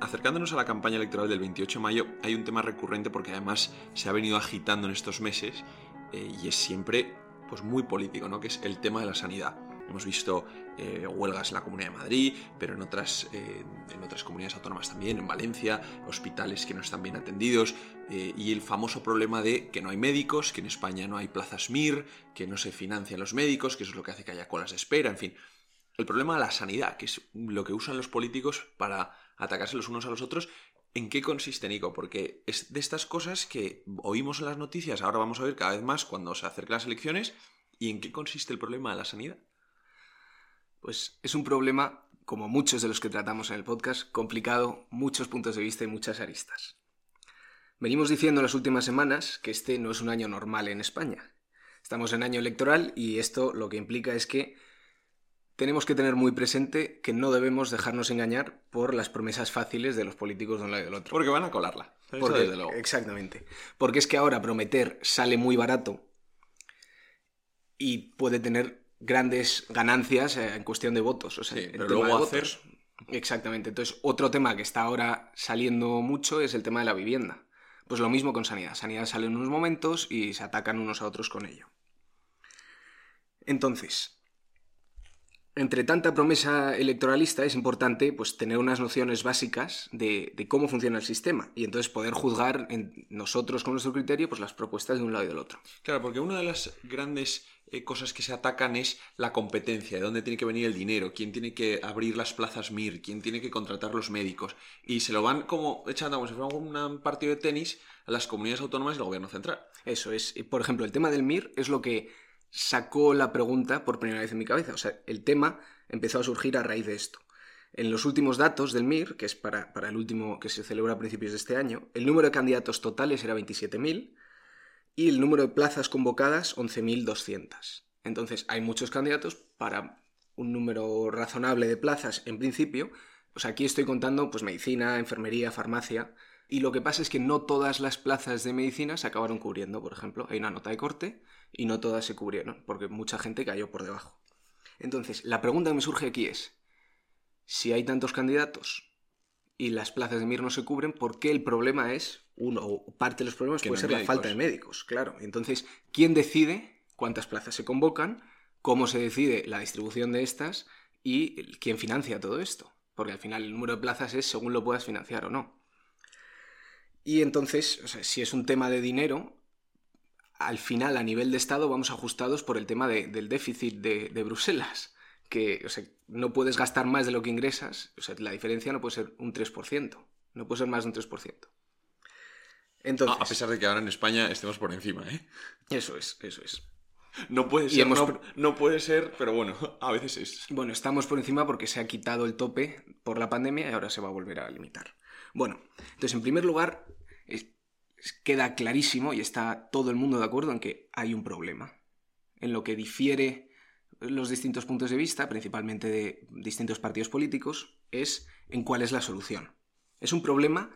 acercándonos a la campaña electoral del 28 de mayo, hay un tema recurrente porque además se ha venido agitando en estos meses eh, y es siempre pues, muy político, ¿no? que es el tema de la sanidad. Hemos visto eh, huelgas en la Comunidad de Madrid, pero en otras, eh, en otras comunidades autónomas también, en Valencia, hospitales que no están bien atendidos, y el famoso problema de que no hay médicos, que en España no hay plazas MIR, que no se financian los médicos, que eso es lo que hace que haya colas de espera, en fin. El problema de la sanidad, que es lo que usan los políticos para atacarse los unos a los otros. ¿En qué consiste, Nico? Porque es de estas cosas que oímos en las noticias, ahora vamos a ver cada vez más cuando se acercan las elecciones. ¿Y en qué consiste el problema de la sanidad? Pues es un problema, como muchos de los que tratamos en el podcast, complicado, muchos puntos de vista y muchas aristas. Venimos diciendo en las últimas semanas que este no es un año normal en España. Estamos en año electoral y esto lo que implica es que tenemos que tener muy presente que no debemos dejarnos engañar por las promesas fáciles de los políticos de un lado y del otro. Porque van a colarla. Exactamente. Porque es que ahora prometer sale muy barato y puede tener grandes ganancias eh, en cuestión de votos. O sea, pero luego hacer... Exactamente. Entonces, otro tema que está ahora saliendo mucho es el tema de la vivienda. Pues lo mismo con sanidad. Sanidad sale en unos momentos y se atacan unos a otros con ello. Entonces, entre tanta promesa electoralista es importante pues, tener unas nociones básicas de, cómo funciona el sistema y entonces poder juzgar en nosotros con nuestro criterio pues, las propuestas de un lado y del otro. Claro, porque una de las grandes eh, cosas que se atacan es la competencia, de dónde tiene que venir el dinero, quién tiene que abrir las plazas MIR, quién tiene que contratar los médicos. Y se lo van como echando como si fuera un partido de tenis a las comunidades autónomas y al gobierno central. Eso es. Por ejemplo, el tema del MIR es lo que sacó la pregunta por primera vez en mi cabeza. O sea, el tema empezó a surgir a raíz de esto. En los últimos datos del MIR, que es para, el último que se celebra a principios de este año, el número de candidatos totales era 27.000 y el número de plazas convocadas 11.200. Entonces, hay muchos candidatos para un número razonable de plazas en principio. Sea, aquí estoy contando pues medicina, enfermería, farmacia, y lo que pasa es que no todas las plazas de medicina se acabaron cubriendo, por ejemplo. Hay una nota de corte y no todas se cubrieron, porque mucha gente cayó por debajo. Entonces, la pregunta que me surge aquí es, si hay tantos candidatos y las plazas de MIR no se cubren, ¿por qué el problema es, uno, o parte de los problemas puede ser la falta de médicos? Claro. Entonces, ¿quién decide cuántas plazas se convocan? ¿Cómo se decide la distribución de estas? ¿Y quién financia todo esto? Porque al final el número de plazas es según lo puedas financiar o no. Y entonces, si es un tema de dinero, al final a nivel de Estado vamos ajustados por el tema del déficit de, Bruselas, que no puedes gastar más de lo que ingresas, o sea, la diferencia no puede ser un 3%, no puede ser más de un 3%. Entonces, a pesar de que ahora en España estemos por encima, ¿eh? Eso es, eso es. No puede ser, no, puede ser, pero bueno, a veces es. Bueno, estamos por encima porque se ha quitado el tope por la pandemia y ahora se va a volver a limitar. Bueno, entonces en primer lugar, queda clarísimo y está todo el mundo de acuerdo en que hay un problema. En lo que difiere los distintos puntos de vista, principalmente de distintos partidos políticos, es en cuál es la solución. Es un problema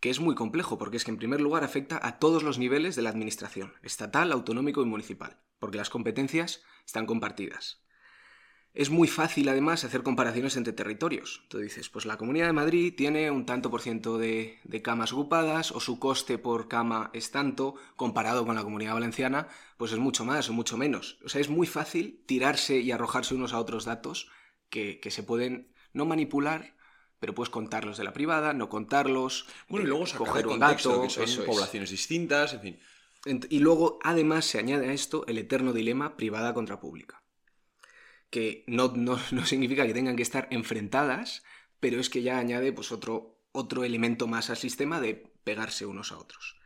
que es muy complejo, porque es que en primer lugar afecta a todos los niveles de la administración, estatal, autonómico y municipal, porque las competencias están compartidas. Es muy fácil, además, hacer comparaciones entre territorios. Tú dices, pues la Comunidad de Madrid tiene un tanto por ciento de, camas ocupadas, o su coste por cama es tanto, comparado con la Comunidad Valenciana, pues es mucho más o mucho menos. O sea, es muy fácil tirarse y arrojarse unos a otros datos que, se pueden no manipular, pero puedes contarlos de la privada, no contarlos. Bueno, y luego eh, coger un dato, que son poblaciones distintas, en fin. Y luego, además, se añade a esto el eterno dilema privada contra pública que no, significa que tengan que estar enfrentadas, pero es que ya añade pues, otro, otro elemento más al sistema de pegarse unos a otros.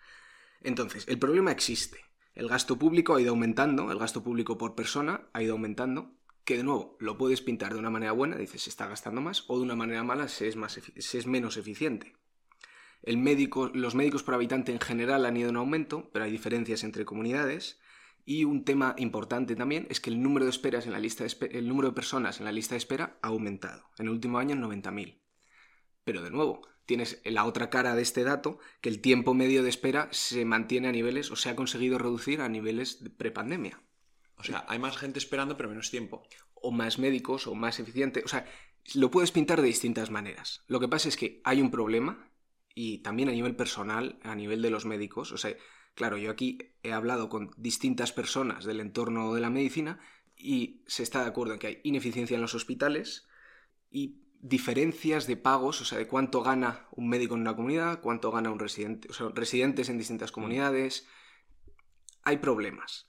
Entonces, el problema existe. El gasto público ha ido aumentando, el gasto público por persona ha ido aumentando, que de nuevo lo puedes pintar de una manera buena, dices se está gastando más, o de una manera mala se es, más se es menos eficiente. El médico, los médicos por habitante en general han ido en aumento, pero hay diferencias entre comunidades, y un tema importante también es que el número de esperas en la lista el número de personas en la lista de espera ha aumentado. En el último año en 90.000. Pero de nuevo, tienes la otra cara de este dato, que el tiempo medio de espera se mantiene a niveles o se ha conseguido reducir a niveles de prepandemia. O sea, hay más gente esperando pero menos tiempo. O más médicos o más eficiente. O sea, Lo puedes pintar de distintas maneras. Lo que pasa es que hay un problema y también a nivel personal, a nivel de los médicos. O sea, claro, yo aquí he hablado con distintas personas del entorno de la medicina y se está de acuerdo en que hay ineficiencia en los hospitales y diferencias de pagos, o sea, de cuánto gana un médico en una comunidad, cuánto gana un residente, o sea, residentes en distintas comunidades. Hay problemas.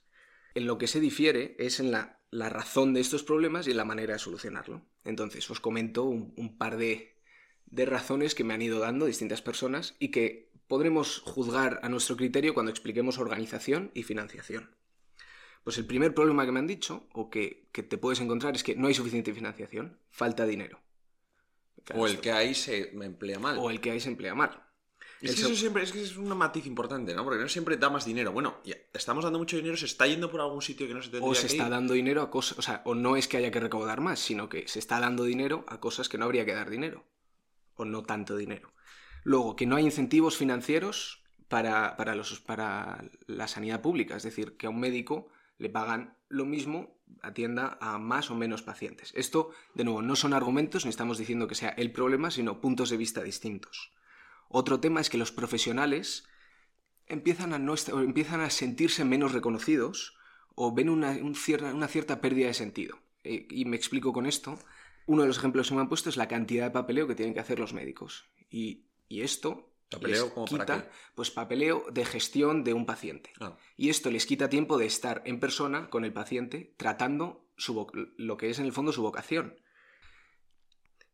En lo que se difiere es en la, razón de estos problemas y en la manera de solucionarlo. Entonces, os comento un, par de, de razones que me han ido dando distintas personas y que podremos juzgar a nuestro criterio cuando expliquemos organización y financiación. Pues el primer problema que me han dicho, o que, que, te puedes encontrar, es que no hay suficiente financiación, falta dinero o el que ahí se emplea mal. O el que ahí se emplea mal. Es que eso siempre es que es una matiz importante, ¿no? Porque no siempre da más dinero. Bueno, estamos dando mucho dinero, se está yendo por algún sitio que no se tendría O se está dando dinero a cosas, o sea, o no es que haya que recaudar más, sino que se está dando dinero a cosas que no habría que dar dinero. O no tanto dinero. Luego, que no hay incentivos financieros para, para, los, para la sanidad pública. Es decir, que a un médico le pagan lo mismo, atienda a más o menos pacientes. Esto, de nuevo, no son argumentos, ni estamos diciendo que sea el problema, sino puntos de vista distintos. Otro tema es que los profesionales empiezan a, no empiezan a sentirse menos reconocidos o ven una, cierta, pérdida de sentido. Eh, y me explico con esto. Uno de los ejemplos que me han puesto es la cantidad de papeleo que tienen que hacer los médicos. Y, y esto ¿Papeleo como quita, Pues papeleo de gestión de un paciente. Ah. Y esto les quita tiempo de estar en persona con el paciente tratando su lo que es en el fondo su vocación.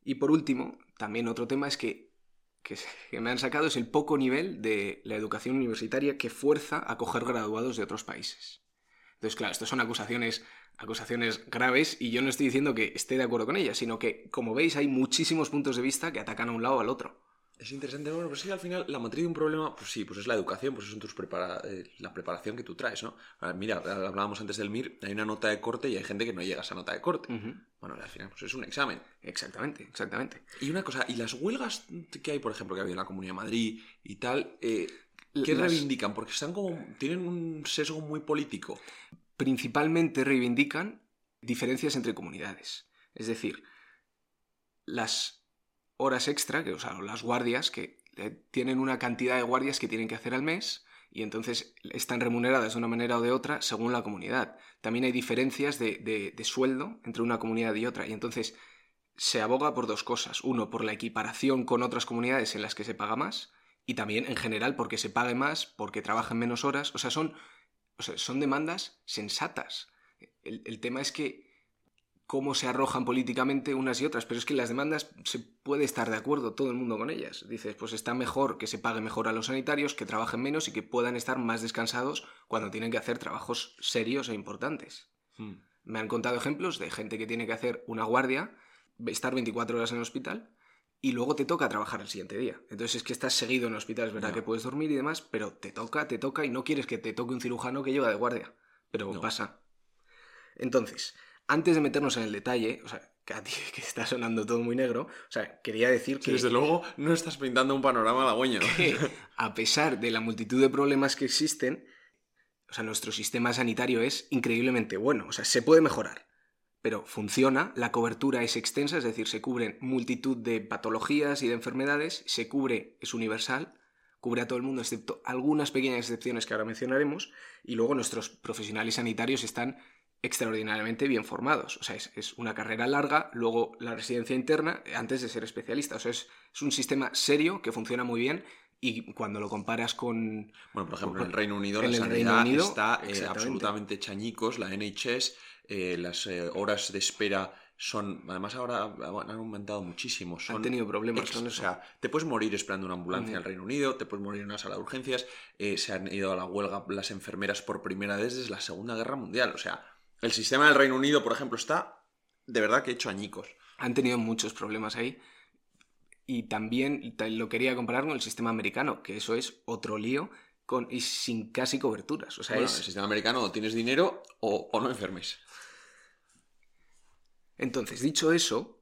Y por último, también otro tema es que, que, me han sacado es el poco nivel de la educación universitaria que fuerza a coger graduados de otros países. Entonces, claro, estas son acusaciones, acusaciones graves y yo no estoy diciendo que esté de acuerdo con ellas, sino que, como veis, hay muchísimos puntos de vista que atacan a un lado o al otro. Es interesante, bueno, pues sí, al final la matriz de un problema, pues sí, pues es la educación, pues es tus eh, la preparación que tú traes, ¿no? mira, hablábamos antes del MIR, hay una nota de corte y hay gente que no llega a esa nota de corte. Bueno, al final pues es un examen. Exactamente, exactamente. Y una cosa, ¿y las huelgas que hay, por ejemplo, que ha habido en la Comunidad de Madrid y tal, eh, qué reivindican? Porque están como, tienen un sesgo muy político. Principalmente reivindican diferencias entre comunidades. Es decir, las horas extra, que, o sea, las guardias, que tienen una cantidad de guardias que tienen que hacer al mes y entonces están remuneradas de una manera o de otra según la comunidad. También hay diferencias de, sueldo entre una comunidad y otra y entonces se aboga por dos cosas. Uno, por la equiparación con otras comunidades en las que se paga más y también en general porque se pague más, porque trabajen menos horas. O sea, son, son demandas sensatas. el tema es que cómo se arrojan políticamente unas y otras, pero es que las demandas se puede estar de acuerdo todo el mundo con ellas. Dices, pues está mejor que se pague mejor a los sanitarios, que trabajen menos y que puedan estar más descansados cuando tienen que hacer trabajos serios e importantes. Hmm. Me han contado ejemplos de gente que tiene que hacer una guardia, estar 24 horas en el hospital y luego te toca trabajar el siguiente día. Entonces es que estás seguido en el hospital, es verdad que puedes dormir y demás, pero te toca, te toca y no quieres que te toque un cirujano que lleva de guardia. Pero pasa. Entonces, antes de meternos en el detalle, o sea, que a ti que está sonando todo muy negro, o sea, quería decir que... desde luego no estás pintando un panorama halagüeño. A pesar de la multitud de problemas que existen, o sea, nuestro sistema sanitario es increíblemente bueno, o sea, se puede mejorar, pero funciona, la cobertura es extensa, es decir, se cubren multitud de patologías y de enfermedades, se cubre, es universal, cubre a todo el mundo, excepto algunas pequeñas excepciones que ahora mencionaremos, y luego nuestros profesionales sanitarios están extraordinariamente bien formados. O sea, es, una carrera larga, luego la residencia interna, antes de ser especialista. O sea, es, un sistema serio que funciona muy bien y cuando lo comparas con... Bueno, por ejemplo, en el Reino Unido la sanidad está eh, absolutamente chañicos, la NHS, eh, las eh, horas de espera son, además ahora han aumentado muchísimo. Son han tenido problemas con eso. O sea, te puedes morir esperando una ambulancia en el Reino Unido, te puedes morir en una sala de urgencias, se han ido a la huelga las enfermeras por primera vez desde la Segunda Guerra Mundial. O sea, el sistema del Reino Unido, por ejemplo, está de verdad que hecho añicos. Han tenido muchos problemas ahí. Y también lo quería comparar con el sistema americano, que eso es otro lío con, y sin casi coberturas. O sea, el sistema americano o tienes dinero o, o no enfermes. Entonces, dicho eso,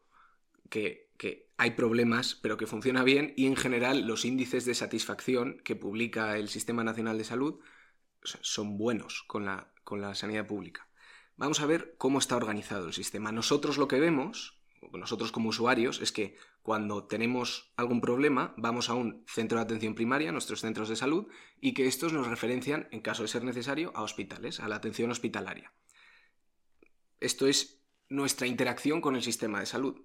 que, que, hay problemas, pero que funciona bien, y en general los índices de satisfacción que publica el Sistema Nacional de Salud son buenos con la, con la sanidad pública. Vamos a ver cómo está organizado el sistema. Nosotros lo que vemos, nosotros como usuarios, es que cuando tenemos algún problema, vamos a un centro de atención primaria, nuestros centros de salud, y que estos nos referencian, en caso de ser necesario, a hospitales, a la atención hospitalaria. Esto es nuestra interacción con el sistema de salud.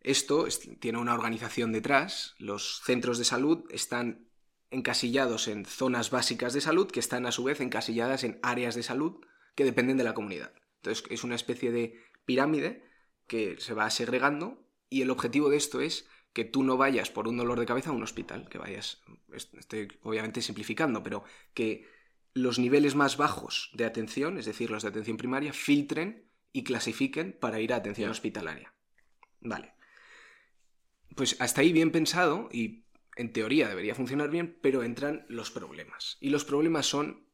Esto tiene una organización detrás. Los centros de salud están encasillados en zonas básicas de salud que están a su vez encasilladas en áreas de salud que dependen de la comunidad. Entonces es una especie de pirámide que se va segregando y el objetivo de esto es que tú no vayas por un dolor de cabeza a un hospital, que vayas, estoy obviamente simplificando, pero que los niveles más bajos de atención, es decir, los de atención primaria, filtren y clasifiquen para ir a atención hospitalaria. Vale. Pues hasta ahí bien pensado y en teoría debería funcionar bien, pero entran los problemas. Y los problemas son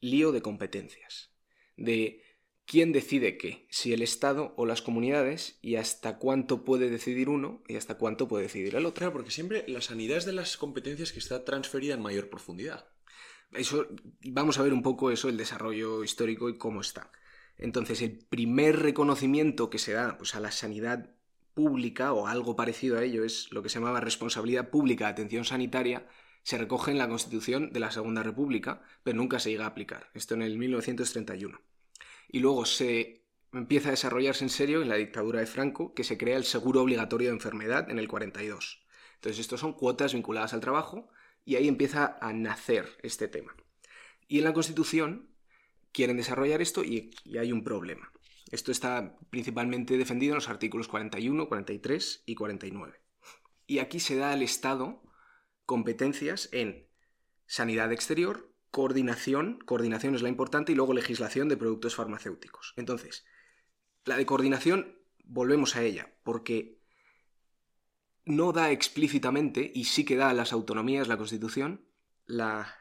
lío de competencias, de quién decide qué, si el Estado o las comunidades, y hasta cuánto puede decidir uno y hasta cuánto puede decidir el otro. Claro, porque siempre la sanidad es de las competencias que está transferida en mayor profundidad. Eso, vamos a ver un poco eso, el desarrollo histórico y cómo está. Entonces, el primer reconocimiento que se da pues, a la sanidad pública o algo parecido a ello es lo que se llamaba responsabilidad pública de atención sanitaria, se recoge en la Constitución de la Segunda República, pero nunca se llega a aplicar. Esto en el 1931. Y luego se empieza a desarrollarse en serio en la dictadura de Franco, que se crea el seguro obligatorio de enfermedad en el 42. Entonces, estos son cuotas vinculadas al trabajo y ahí empieza a nacer este tema. Y en la Constitución quieren desarrollar esto y, hay un problema. Esto está principalmente defendido en los artículos 41, 43 y 49. Y aquí se da al Estado competencias en sanidad exterior, coordinación, coordinación es la importante, y luego legislación de productos farmacéuticos. Entonces, la de coordinación, volvemos a ella, porque no da explícitamente, y sí que da a las autonomías la Constitución, la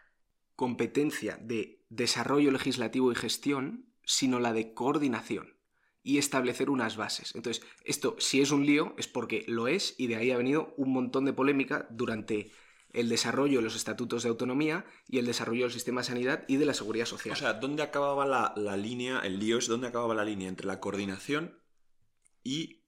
competencia de desarrollo legislativo y gestión, sino la de coordinación y establecer unas bases. Entonces, esto, si es un lío, es porque lo es y de ahí ha venido un montón de polémica durante el desarrollo de los estatutos de autonomía y el desarrollo del sistema de sanidad y de la seguridad social. O sea, ¿dónde acababa la, línea, el lío es dónde acababa la línea entre la coordinación y...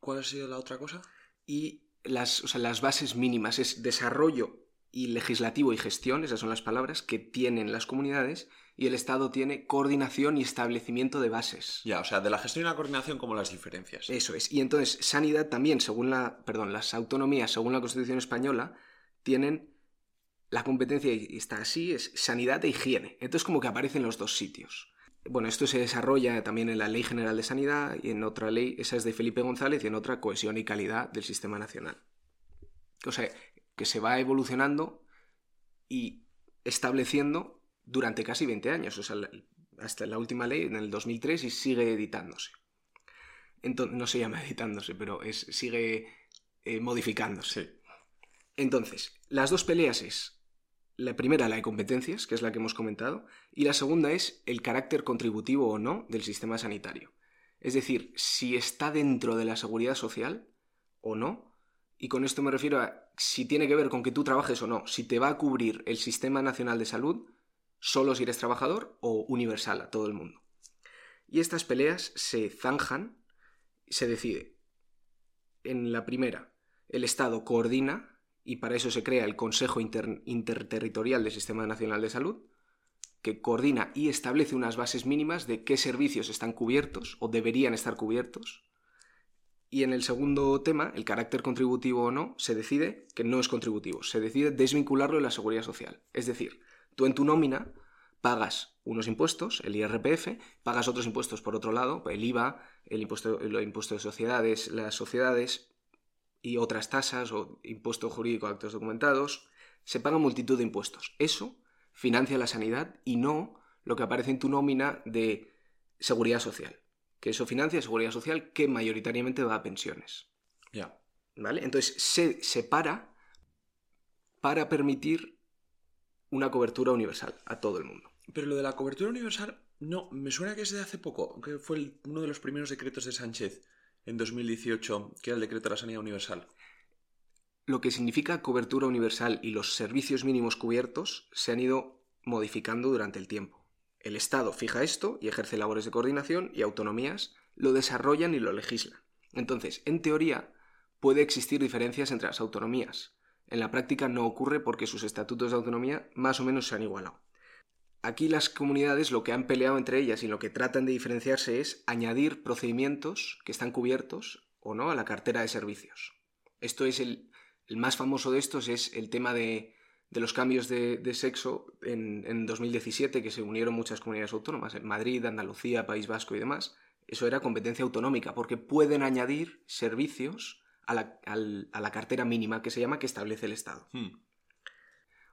¿Cuál ha sido la otra cosa? Y las, las bases mínimas, es desarrollo y legislativo y gestión, esas son las palabras, que tienen las comunidades y el Estado tiene coordinación y establecimiento de bases. Ya, o sea, de la gestión y la coordinación como las diferencias. Eso es. Y entonces, sanidad también, según la, perdón, las autonomías, según la Constitución española, tienen la competencia, y está así, es sanidad e higiene. Entonces como que aparecen los dos sitios. Bueno, esto se desarrolla también en la Ley General de Sanidad y en otra ley, esa es de Felipe González, y en otra cohesión y calidad del sistema nacional. O sea, que se va evolucionando y estableciendo durante casi 20 años, o sea, hasta la última ley en el 2003 y sigue editándose. Entonces, no se llama editándose, pero es, sigue eh, modificándose. Entonces, las dos peleas es, la primera la de competencias, que es la que hemos comentado, y la segunda es el carácter contributivo o no del sistema sanitario. Es decir, si está dentro de la seguridad social o no, y con esto me refiero a si tiene que ver con que tú trabajes o no, si te va a cubrir el Sistema Nacional de Salud, solo si eres trabajador o universal a todo el mundo. Y estas peleas se zanjan, se decide. En la primera, el Estado coordina y para eso se crea el Consejo Interterritorial del Sistema Nacional de Salud, que coordina y establece unas bases mínimas de qué servicios están cubiertos o deberían estar cubiertos. Y en el segundo tema, el carácter contributivo o no, se decide que no es contributivo, se decide desvincularlo de la seguridad social. Es decir, tú en tu nómina pagas unos impuestos, el IRPF, pagas otros impuestos por otro lado, el IVA, el impuesto, el impuesto de sociedades, las sociedades, y otras tasas o impuesto jurídico a actos documentados, se paga multitud de impuestos. Eso financia la sanidad y no lo que aparece en tu nómina de seguridad social. Que eso financia seguridad social que mayoritariamente va a pensiones. Ya. ¿Vale? Entonces se separa para permitir una cobertura universal a todo el mundo. Pero lo de la cobertura universal, no, me suena que es de hace poco, que fue uno de los primeros decretos de Sánchez en 2018, que era el decreto de la sanidad universal. Lo que significa cobertura universal y los servicios mínimos cubiertos se han ido modificando durante el tiempo. El Estado fija esto y ejerce labores de coordinación y autonomías lo desarrollan y lo legislan. Entonces, en teoría, puede existir diferencias entre las autonomías. En la práctica no ocurre porque sus estatutos de autonomía más o menos se han igualado. Aquí las comunidades lo que han peleado entre ellas y lo que tratan de diferenciarse es añadir procedimientos que están cubiertos o no a la cartera de servicios. Esto es el, más famoso de estos es el tema de, los cambios de, sexo en, en, 2017, que se unieron muchas comunidades autónomas, en Madrid, Andalucía, País Vasco y demás. Eso era competencia autonómica, porque pueden añadir servicios a la, cartera mínima que se llama que establece el Estado. Hmm.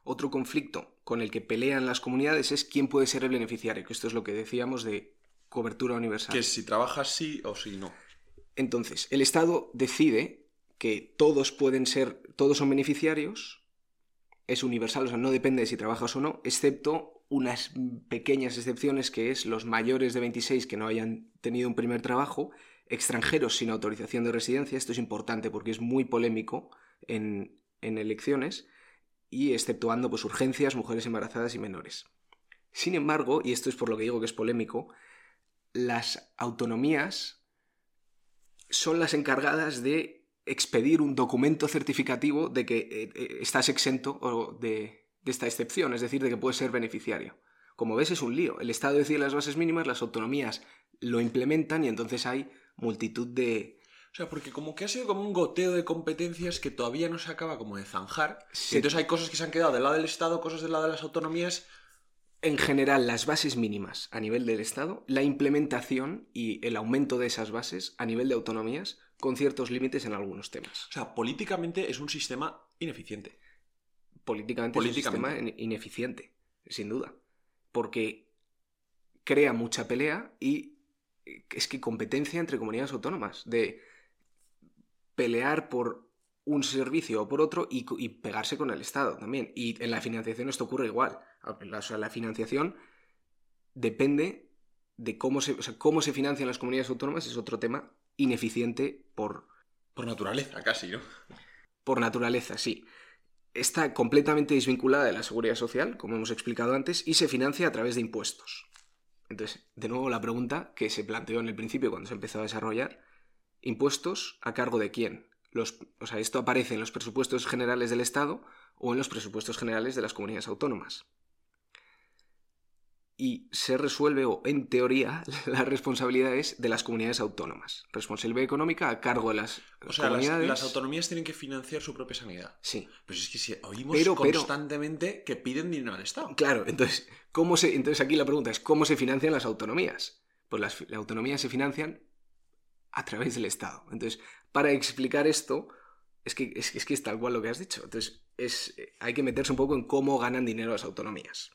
Otro conflicto con el que pelean las comunidades es quién puede ser el beneficiario, que esto es lo que decíamos de cobertura universal. Que si trabajas sí o si no. Entonces, el Estado decide que todos pueden ser, todos son beneficiarios, es universal, o sea, no depende de si trabajas o no, excepto unas pequeñas excepciones que es los mayores de 26 que no hayan tenido un primer trabajo, extranjeros sin autorización de residencia, esto es importante porque es muy polémico en, en elecciones, y exceptuando pues, urgencias, mujeres embarazadas y menores. Sin embargo, y esto es por lo que digo que es polémico, las autonomías son las encargadas de expedir un documento certificativo de que eh, eh, estás exento de, de esta excepción, es decir, de que puedes ser beneficiario. Como ves, es un lío. El Estado decide las bases mínimas, las autonomías lo implementan y entonces hay multitud de, o sea, porque como que ha sido como un goteo de competencias que todavía no se acaba como de zanjar. Entonces hay cosas que se han quedado del lado del Estado, cosas del lado de las autonomías. En general, las bases mínimas a nivel del Estado, la implementación y el aumento de esas bases a nivel de autonomías, con ciertos límites en algunos temas. O sea, políticamente es un sistema ineficiente. Políticamente, políticamente. es un sistema ineficiente, sin duda. Porque crea mucha pelea y es que competencia entre comunidades autónomas. De pelear por un servicio o por otro y, pegarse con el Estado también. Y en la financiación esto ocurre igual. O sea, la financiación depende de cómo se, cómo se financian las comunidades autónomas, es otro tema ineficiente por... Por naturaleza, casi, ¿no? Por naturaleza, sí. Está completamente desvinculada de la seguridad social, como hemos explicado antes, y se financia a través de impuestos. Entonces, de nuevo la pregunta que se planteó en el principio cuando se empezó a desarrollar ¿Impuestos a cargo de quién? Los, o sea, esto aparece en los presupuestos generales del Estado o en los presupuestos generales de las comunidades autónomas. Y se resuelve, o en teoría, la responsabilidad es de las comunidades autónomas. Responsabilidad económica a cargo de las o sea, Las, autonomías tienen que financiar su propia sanidad. Sí. Pues es que si oímos constantemente que piden dinero al Estado. Claro, entonces, ¿cómo se, entonces aquí la pregunta es, ¿cómo se financian las autonomías? Pues las autonomías se financian a través del Estado. Entonces, para explicar esto, es que es, que es tal cual lo que has dicho. Entonces, es, hay que meterse un poco en cómo ganan dinero las autonomías.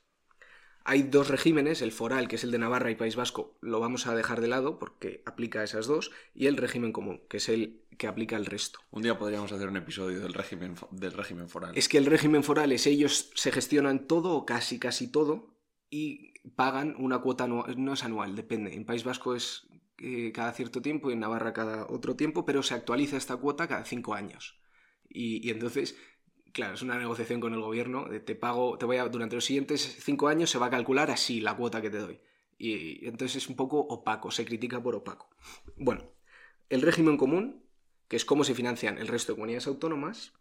Hay dos regímenes, el foral, que es el de Navarra y País Vasco, lo vamos a dejar de lado porque aplica a esas dos, y el régimen común, que es el que aplica al resto. Un día podríamos hacer un episodio del régimen, del régimen foral. Es que el régimen foral es ellos se gestionan todo o casi casi todo y pagan una cuota anual, no es anual, depende. En País Vasco es eh, cada cierto tiempo y en Navarra cada otro tiempo, pero se actualiza esta cuota cada cinco años. Y, entonces, claro, es una negociación con el gobierno, te pago, te voy a, durante los siguientes cinco años se va a calcular así la cuota que te doy. Y, entonces es un poco opaco, se critica por opaco. Bueno, el régimen común, que es cómo se financian el resto de comunidades autónomas,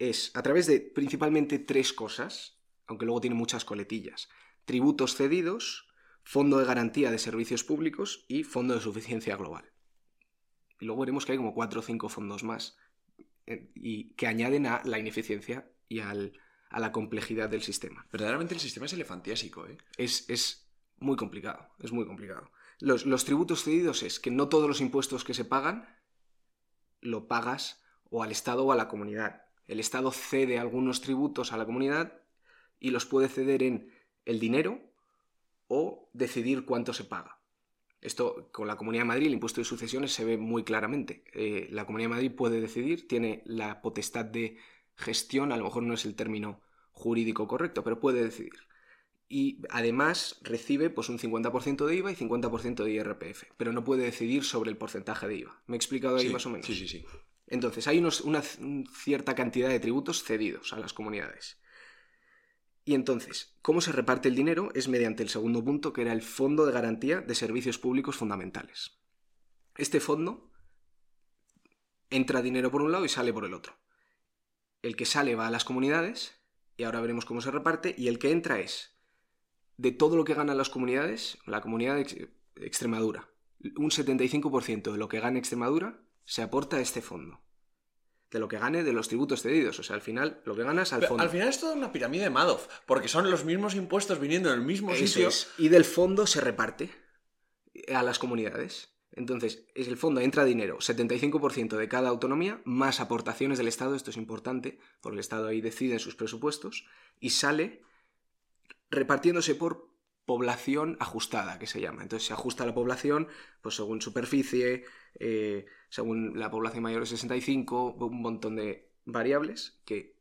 es a través de principalmente tres cosas, aunque luego tiene muchas coletillas. Tributos cedidos, Fondo de Garantía de Servicios Públicos y Fondo de Suficiencia Global. Y luego veremos que hay como cuatro o cinco fondos más eh, y que añaden a la ineficiencia y a la complejidad del sistema. Verdaderamente el sistema es elefantiásico, ¿eh? Es, muy complicado, es muy complicado. Los, los, tributos cedidos es que no todos los impuestos que se pagan lo pagas o al Estado o a la comunidad. El Estado cede algunos tributos a la comunidad y los puede ceder en el dinero o decidir cuánto se paga. Esto con la Comunidad de Madrid, el impuesto de sucesiones se ve muy claramente. Eh, la Comunidad de Madrid puede decidir, tiene la potestad de gestión, a lo mejor no es el término jurídico correcto, pero puede decidir. Y además recibe pues, un 50% de IVA y 50% de IRPF, pero no puede decidir sobre el porcentaje de IVA. ¿Me he explicado ahí más o menos? Sí, sí, sí. Entonces, hay una cierta cantidad de tributos cedidos a las comunidades. Y entonces, ¿cómo se reparte el dinero? Es mediante el segundo punto, que era el Fondo de Garantía de Servicios Públicos Fundamentales. Este fondo entra dinero por un lado y sale por el otro. El que sale va a las comunidades, y ahora veremos cómo se reparte, y el que entra es de todo lo que ganan las comunidades, la comunidad de Extremadura, un 75% de lo que gane Extremadura se aporta a este fondo. De lo que gane de los tributos cedidos. O sea, al final, lo que ganas al fondo. Al final es toda una pirámide de Madoff, porque son los mismos impuestos viniendo del mismo sitio. y del fondo se reparte a las comunidades. Entonces, es el fondo entra dinero, 75% de cada autonomía, más aportaciones del Estado, esto es importante, porque el Estado ahí decide sus presupuestos, y sale repartiéndose por población ajustada, que se llama. Entonces se ajusta la población pues según superficie, eh, según la población mayor de 65, un montón de variables que,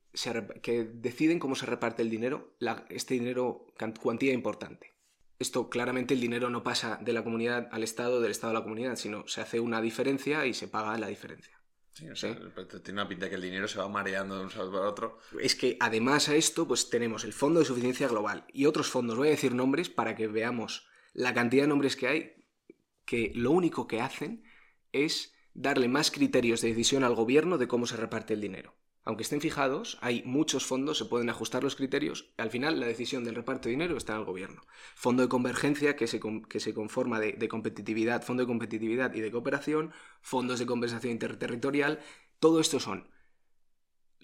que deciden cómo se reparte el dinero, este dinero cuantía importante. Esto claramente el dinero no pasa de la comunidad al Estado, del Estado a la comunidad, sino se hace una diferencia y se paga la diferencia. Sí, o sea, tiene una pinta que el dinero se va mareando de un lado para otro. Es que además a esto, pues tenemos el Fondo de Suficiencia Global y otros fondos. Voy a decir nombres para que veamos la cantidad de nombres que hay, que lo único que hacen es darle más criterios de decisión al gobierno de cómo se reparte el dinero aunque estén fijados, hay muchos fondos, se pueden ajustar los criterios. Al final, la decisión del reparto de dinero está en el gobierno. Fondo de convergencia, que se, que se conforma de, competitividad, fondo de competitividad y de cooperación, fondos de compensación interterritorial. Todo esto son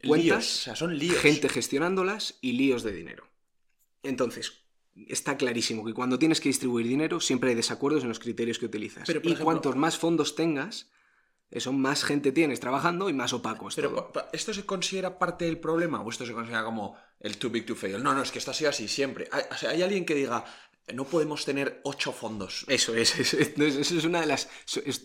cuentas, son gente gestionándolas y líos de dinero. Entonces, está clarísimo que cuando tienes que distribuir dinero siempre hay desacuerdos en los criterios que utilizas. y cuantos más fondos tengas, eso más gente tienes trabajando y más opaco Pero ¿esto se considera parte del problema o esto se considera como el too big to fail? No, no, es que esto ha sido así siempre. Hay, hay alguien que diga, no podemos tener ocho fondos. Eso es, eso es, una de las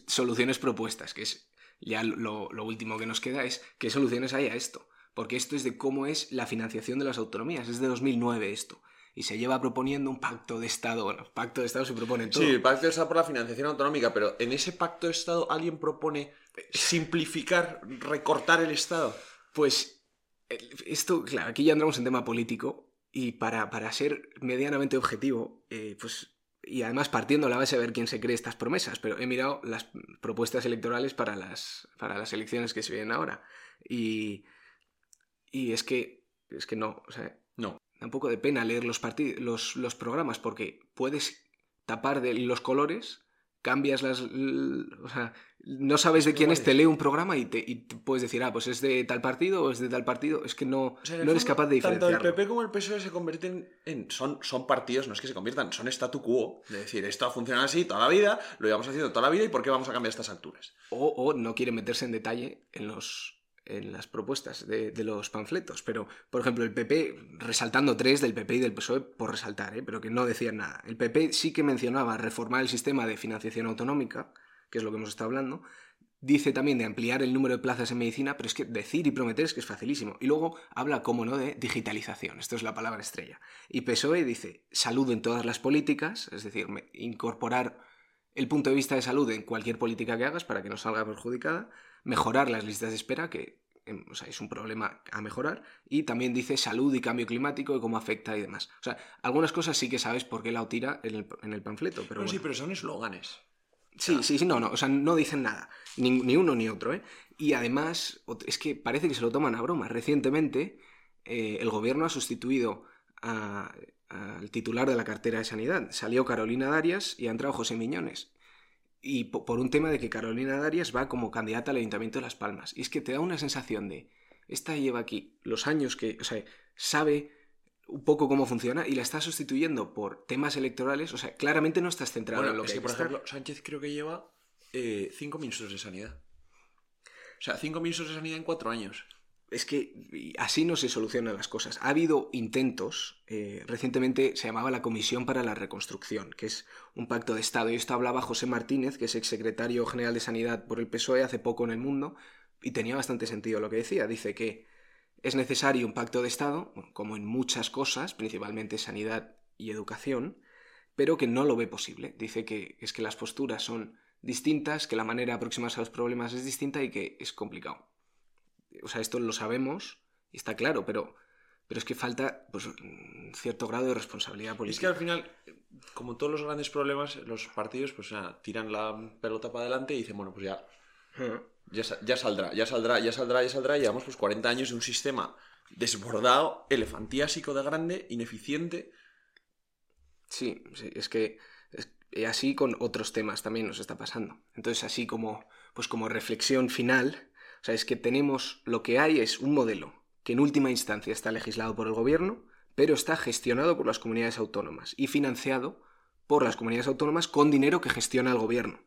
soluciones propuestas, que es ya lo, último que nos queda es qué soluciones hay a esto. Porque esto es de cómo es la financiación de las autonomías. Es de 2009 esto y se lleva proponiendo un pacto de Estado. Bueno, pacto de Estado se propone todo. Sí, el pacto de Estado por la financiación autonómica, pero en ese pacto de Estado alguien propone simplificar, recortar el Estado. Pues esto, claro, aquí ya entramos en tema político y para, ser medianamente objetivo, eh, pues y además partiendo la base de ver quién se cree estas promesas, pero he mirado las propuestas electorales para las, para las elecciones que se vienen ahora. Y, y es que, es que no, o sea, no da un poco de pena leer los, los, los programas porque puedes tapar de los colores, cambias las... O sea, no sabes de quién es, te lee un programa y te, puedes decir, ah, pues es de tal partido o es de tal partido. Es que no, no eres capaz de diferenciar. Tanto el PP como el PSOE se convierten en... Son, son partidos, no es que se conviertan, son statu quo. Es decir, esto ha funcionado así toda la vida, lo llevamos haciendo toda la vida y ¿por qué vamos a cambiar estas alturas? O, o no quieren meterse en detalle en los en las propuestas de, los panfletos. Pero, por ejemplo, el PP, resaltando tres del PP y del PSOE, por resaltar, ¿eh? pero que no decían nada. El PP sí que mencionaba reformar el sistema de financiación autonómica, que es lo que hemos estado hablando. Dice también de ampliar el número de plazas en medicina, pero es que decir y prometer es que es facilísimo. Y luego habla, como no, de digitalización. Esto es la palabra estrella. Y PSOE dice salud en todas las políticas, es decir, incorporar el punto de vista de salud en cualquier política que hagas para que no salga perjudicada mejorar las listas de espera, que em, es un problema a mejorar, y también dice salud y cambio climático y cómo afecta y demás. O sea, algunas cosas sí que sabes por qué la tira en el, en el panfleto, pero... Sí, pero son eslóganes. Sí, sí, sí, no, no, o sea, no dicen nada, ni, uno ni otro, ¿eh? Y además, es que parece que se lo toman a broma. Recientemente, eh, el gobierno ha sustituido al titular de la cartera de sanidad. Salió Carolina Darias y ha entrado José Miñones y por un tema de que Carolina Darias va como candidata al Ayuntamiento de Las Palmas. Y es que te da una sensación de, esta lleva aquí los años que, o sea, sabe un poco cómo funciona y la está sustituyendo por temas electorales, o sea, claramente no estás centrado en lo es que, por ejemplo, Sánchez creo que lleva eh, cinco ministros de sanidad. O sea, cinco ministros de sanidad en cuatro años es que así no se solucionan las cosas. Ha habido intentos, eh, recientemente se llamaba la Comisión para la Reconstrucción, que es un pacto de Estado, y esto hablaba José Martínez, que es exsecretario general de Sanidad por el PSOE hace poco en el mundo, y tenía bastante sentido lo que decía. Dice que es necesario un pacto de Estado, como en muchas cosas, principalmente sanidad y educación, pero que no lo ve posible. Dice que es que las posturas son distintas, que la manera de aproximarse a los problemas es distinta y que es complicado o sea, esto lo sabemos y está claro, pero, pero es que falta pues, un cierto grado de responsabilidad política. Es que al final, como todos los grandes problemas, los partidos pues tiran la pelota para adelante y dicen, bueno, pues ya. Ya, ya, saldrá, ya saldrá, ya saldrá, ya saldrá. Llevamos pues 40 años de un sistema desbordado, elefantiásico de grande, ineficiente. Sí, sí es que es, así con otros temas también nos está pasando. Entonces, así como, pues como reflexión final, o sea, es que tenemos, lo que hay es un modelo que en última instancia está legislado por el gobierno, pero está gestionado por las comunidades autónomas y financiado por las comunidades autónomas con dinero que gestiona el gobierno,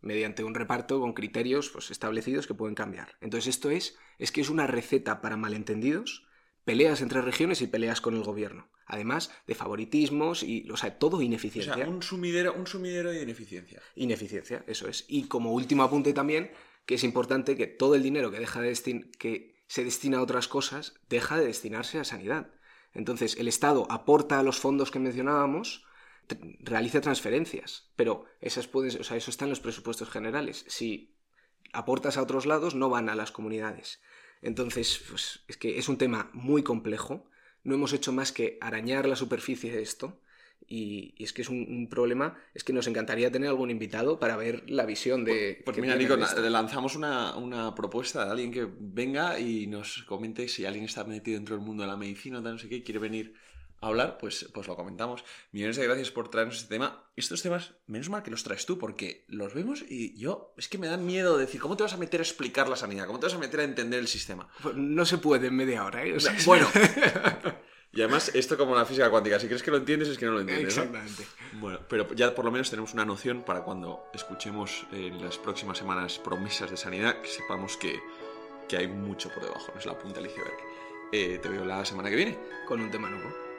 mediante un reparto con criterios pues, establecidos que pueden cambiar. Entonces esto es, es que es una receta para malentendidos, peleas entre regiones y peleas con el gobierno. Además de favoritismos y, o sea, todo ineficiencia. O sea, un sumidero, un sumidero de ineficiencia. Ineficiencia, eso es. Y como último apunte también, que es importante que todo el dinero que, deja de que se destina a otras cosas, deja de destinarse a sanidad. Entonces, el Estado aporta a los fondos que mencionábamos, realiza transferencias, pero esas pueden, o sea, eso está en los presupuestos generales. Si aportas a otros lados, no van a las comunidades. Entonces, pues, es que es un tema muy complejo. No hemos hecho más que arañar la superficie de esto y, es que es un, problema, es que nos encantaría tener algún invitado para ver la visión de... Pues, pues mira, Nico, lanzamos una, una, propuesta de alguien que venga y nos comente si alguien está metido dentro del mundo de la medicina o tal, no sé qué, y quiere venir a hablar, pues, pues lo comentamos. Millones de gracias por traernos este tema. Estos temas, menos mal que los traes tú, porque los vemos y yo, es que me dan miedo decir, ¿cómo te vas a meter a explicar la sanidad? ¿Cómo te vas a meter a entender el sistema? Pues no se puede en media hora, ¿eh? bueno. Y además, esto como la física cuántica, si crees que lo entiendes es que no lo entiendes. Exactamente. Bueno, pero ya por lo menos tenemos una noción para cuando escuchemos en las próximas semanas promesas de sanidad, que sepamos que, que hay mucho por debajo, no es la punta del iceberg. Eh, te veo la semana que viene. Con un tema nuevo.